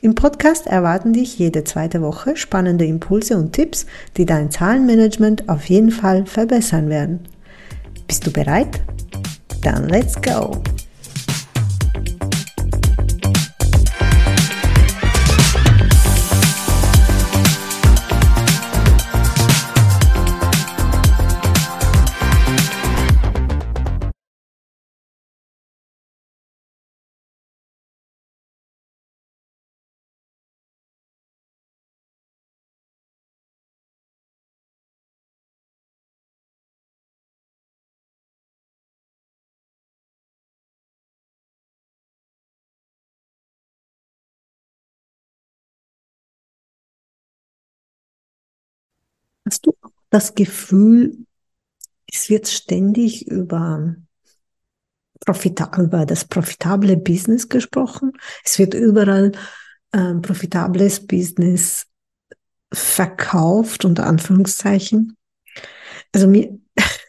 Im Podcast erwarten dich jede zweite Woche spannende Impulse und Tipps, die dein Zahlenmanagement auf jeden Fall verbessern werden. Bist du bereit? Dann let's go! Hast du das Gefühl, es wird ständig über, Profita über das profitable Business gesprochen? Es wird überall ähm, profitables Business verkauft, unter Anführungszeichen. Also mir,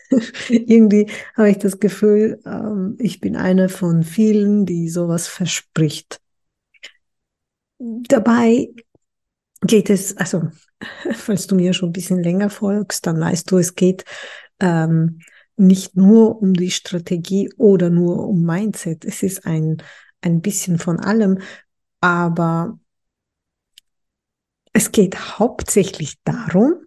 irgendwie habe ich das Gefühl, ähm, ich bin eine von vielen, die sowas verspricht. Dabei geht es, also falls du mir schon ein bisschen länger folgst, dann weißt du, es geht ähm, nicht nur um die Strategie oder nur um Mindset. Es ist ein, ein bisschen von allem, aber es geht hauptsächlich darum,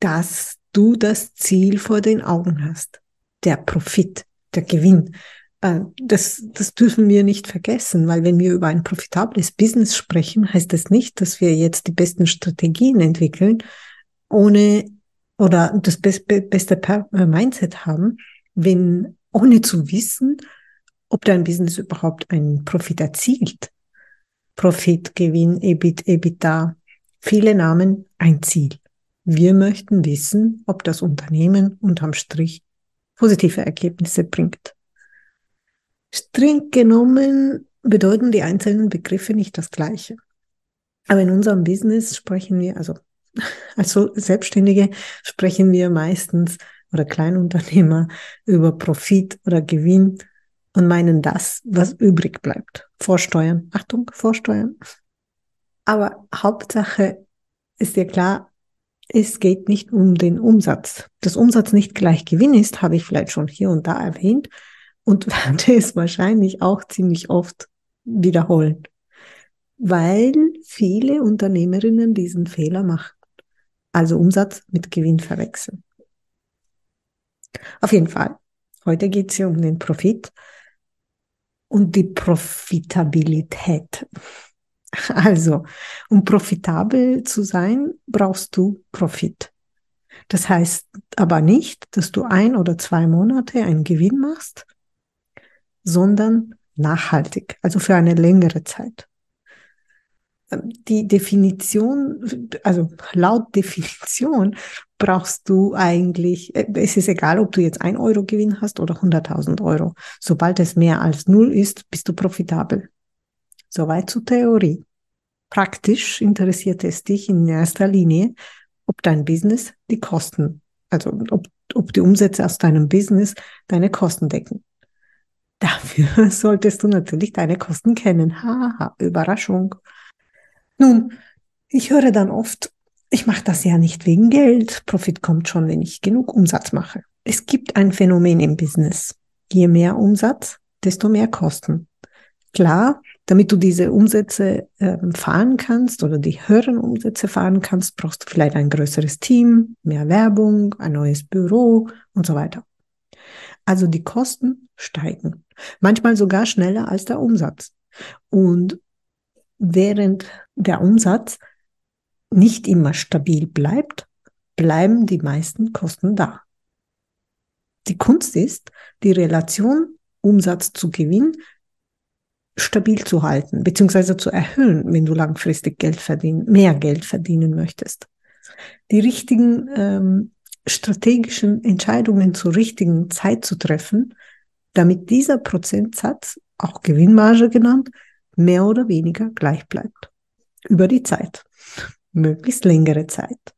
dass du das Ziel vor den Augen hast. Der Profit, der Gewinn. Äh, das, das dürfen wir nicht vergessen, weil wenn wir über ein profitables Business sprechen, heißt das nicht, dass wir jetzt die besten Strategien entwickeln, ohne oder das beste, äh, Mindset haben, wenn ohne zu wissen, ob dein Business überhaupt einen Profit erzielt. Profit, Gewinn, EBIT, EBITDA, viele Namen, ein Ziel. Wir möchten wissen, ob das Unternehmen unterm Strich positive Ergebnisse bringt. Streng genommen bedeuten die einzelnen Begriffe nicht das Gleiche. Aber in unserem Business sprechen wir, also als Selbstständige sprechen wir meistens oder Kleinunternehmer über Profit oder Gewinn und meinen das, was übrig bleibt. Vorsteuern. Achtung, Vorsteuern. Aber Hauptsache ist dir klar, es geht nicht um den Umsatz. Dass Umsatz nicht gleich Gewinn ist, habe ich vielleicht schon hier und da erwähnt und werde es wahrscheinlich auch ziemlich oft wiederholen, weil viele Unternehmerinnen diesen Fehler machen, also Umsatz mit Gewinn verwechseln. Auf jeden Fall, heute geht es hier um den Profit und die Profitabilität. Also, um profitabel zu sein, brauchst du Profit. Das heißt aber nicht, dass du ein oder zwei Monate einen Gewinn machst sondern nachhaltig, also für eine längere Zeit. Ähm, die Definition, also laut Definition brauchst du eigentlich, äh, es ist egal, ob du jetzt ein Euro Gewinn hast oder 100.000 Euro. Sobald es mehr als null ist, bist du profitabel. Soweit zur Theorie. Praktisch interessiert es dich in erster Linie, ob dein Business die Kosten, also ob, ob die Umsätze aus deinem Business deine Kosten decken. Dafür solltest du natürlich deine Kosten kennen. Haha, Überraschung. Nun, ich höre dann oft, ich mache das ja nicht wegen Geld. Profit kommt schon, wenn ich genug Umsatz mache. Es gibt ein Phänomen im Business. Je mehr Umsatz, desto mehr Kosten. Klar, damit du diese Umsätze äh, fahren kannst oder die höheren Umsätze fahren kannst, brauchst du vielleicht ein größeres Team, mehr Werbung, ein neues Büro und so weiter. Also die Kosten steigen, manchmal sogar schneller als der Umsatz. Und während der Umsatz nicht immer stabil bleibt, bleiben die meisten Kosten da. Die Kunst ist, die Relation Umsatz zu Gewinn stabil zu halten, beziehungsweise zu erhöhen, wenn du langfristig Geld verdienen, mehr Geld verdienen möchtest. Die richtigen ähm, strategischen Entscheidungen zur richtigen Zeit zu treffen, damit dieser Prozentsatz, auch Gewinnmarge genannt, mehr oder weniger gleich bleibt. Über die Zeit. Möglichst längere Zeit.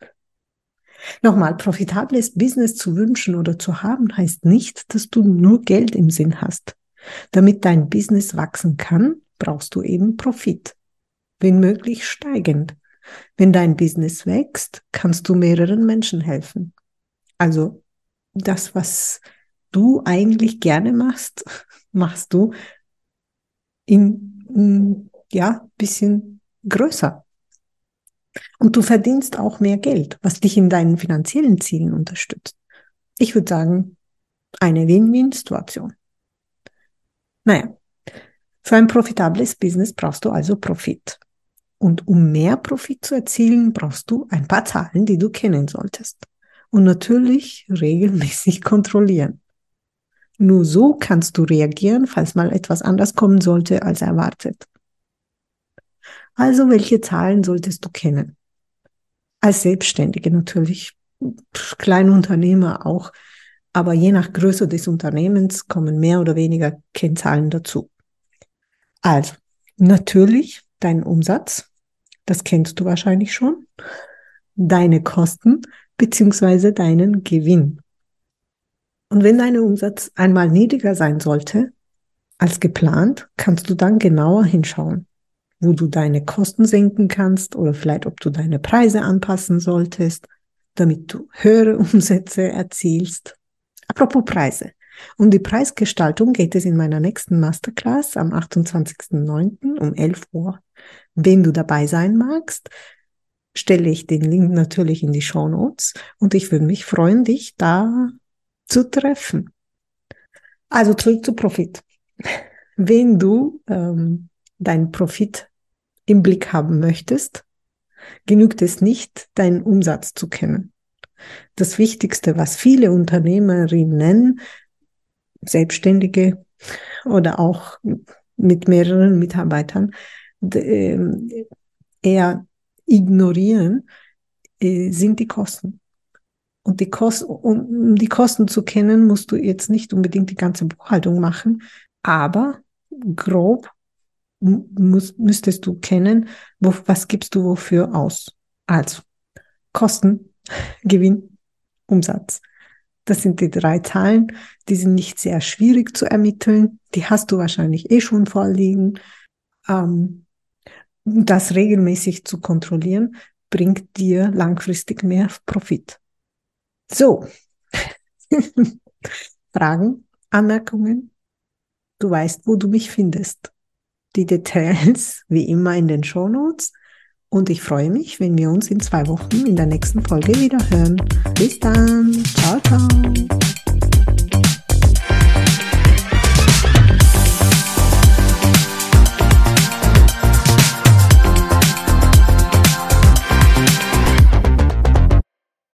Nochmal, profitables Business zu wünschen oder zu haben, heißt nicht, dass du nur Geld im Sinn hast. Damit dein Business wachsen kann, brauchst du eben Profit. Wenn möglich steigend. Wenn dein Business wächst, kannst du mehreren Menschen helfen. Also das, was du eigentlich gerne machst, machst du in, in ja, bisschen größer. Und du verdienst auch mehr Geld, was dich in deinen finanziellen Zielen unterstützt. Ich würde sagen, eine Win-Win-Situation. Naja, für ein profitables Business brauchst du also Profit. Und um mehr Profit zu erzielen, brauchst du ein paar Zahlen, die du kennen solltest. Und natürlich regelmäßig kontrollieren. Nur so kannst du reagieren, falls mal etwas anders kommen sollte als erwartet. Also welche Zahlen solltest du kennen? Als Selbstständige natürlich, Kleinunternehmer auch, aber je nach Größe des Unternehmens kommen mehr oder weniger Kennzahlen dazu. Also, natürlich dein Umsatz, das kennst du wahrscheinlich schon, deine Kosten beziehungsweise deinen Gewinn. Und wenn dein Umsatz einmal niedriger sein sollte als geplant, kannst du dann genauer hinschauen, wo du deine Kosten senken kannst oder vielleicht ob du deine Preise anpassen solltest, damit du höhere Umsätze erzielst. Apropos Preise. Um die Preisgestaltung geht es in meiner nächsten Masterclass am 28.09. um 11 Uhr. Wenn du dabei sein magst, stelle ich den Link natürlich in die Show Notes und ich würde mich freuen, dich da zu treffen. Also zurück zu Profit. Wenn du ähm, deinen Profit im Blick haben möchtest, genügt es nicht, deinen Umsatz zu kennen. Das Wichtigste, was viele Unternehmerinnen, Selbstständige oder auch mit mehreren Mitarbeitern ähm, eher ignorieren, äh, sind die Kosten. Und die Kosten, um die Kosten zu kennen, musst du jetzt nicht unbedingt die ganze Buchhaltung machen, aber grob muss, müsstest du kennen, wo, was gibst du wofür aus. Also Kosten, Gewinn, Umsatz. Das sind die drei Zahlen, die sind nicht sehr schwierig zu ermitteln. Die hast du wahrscheinlich eh schon vorliegen. Ähm, das regelmäßig zu kontrollieren, bringt dir langfristig mehr Profit. So. Fragen, Anmerkungen? Du weißt, wo du mich findest. Die Details wie immer in den Show Notes. Und ich freue mich, wenn wir uns in zwei Wochen in der nächsten Folge wieder hören. Bis dann. Ciao, ciao.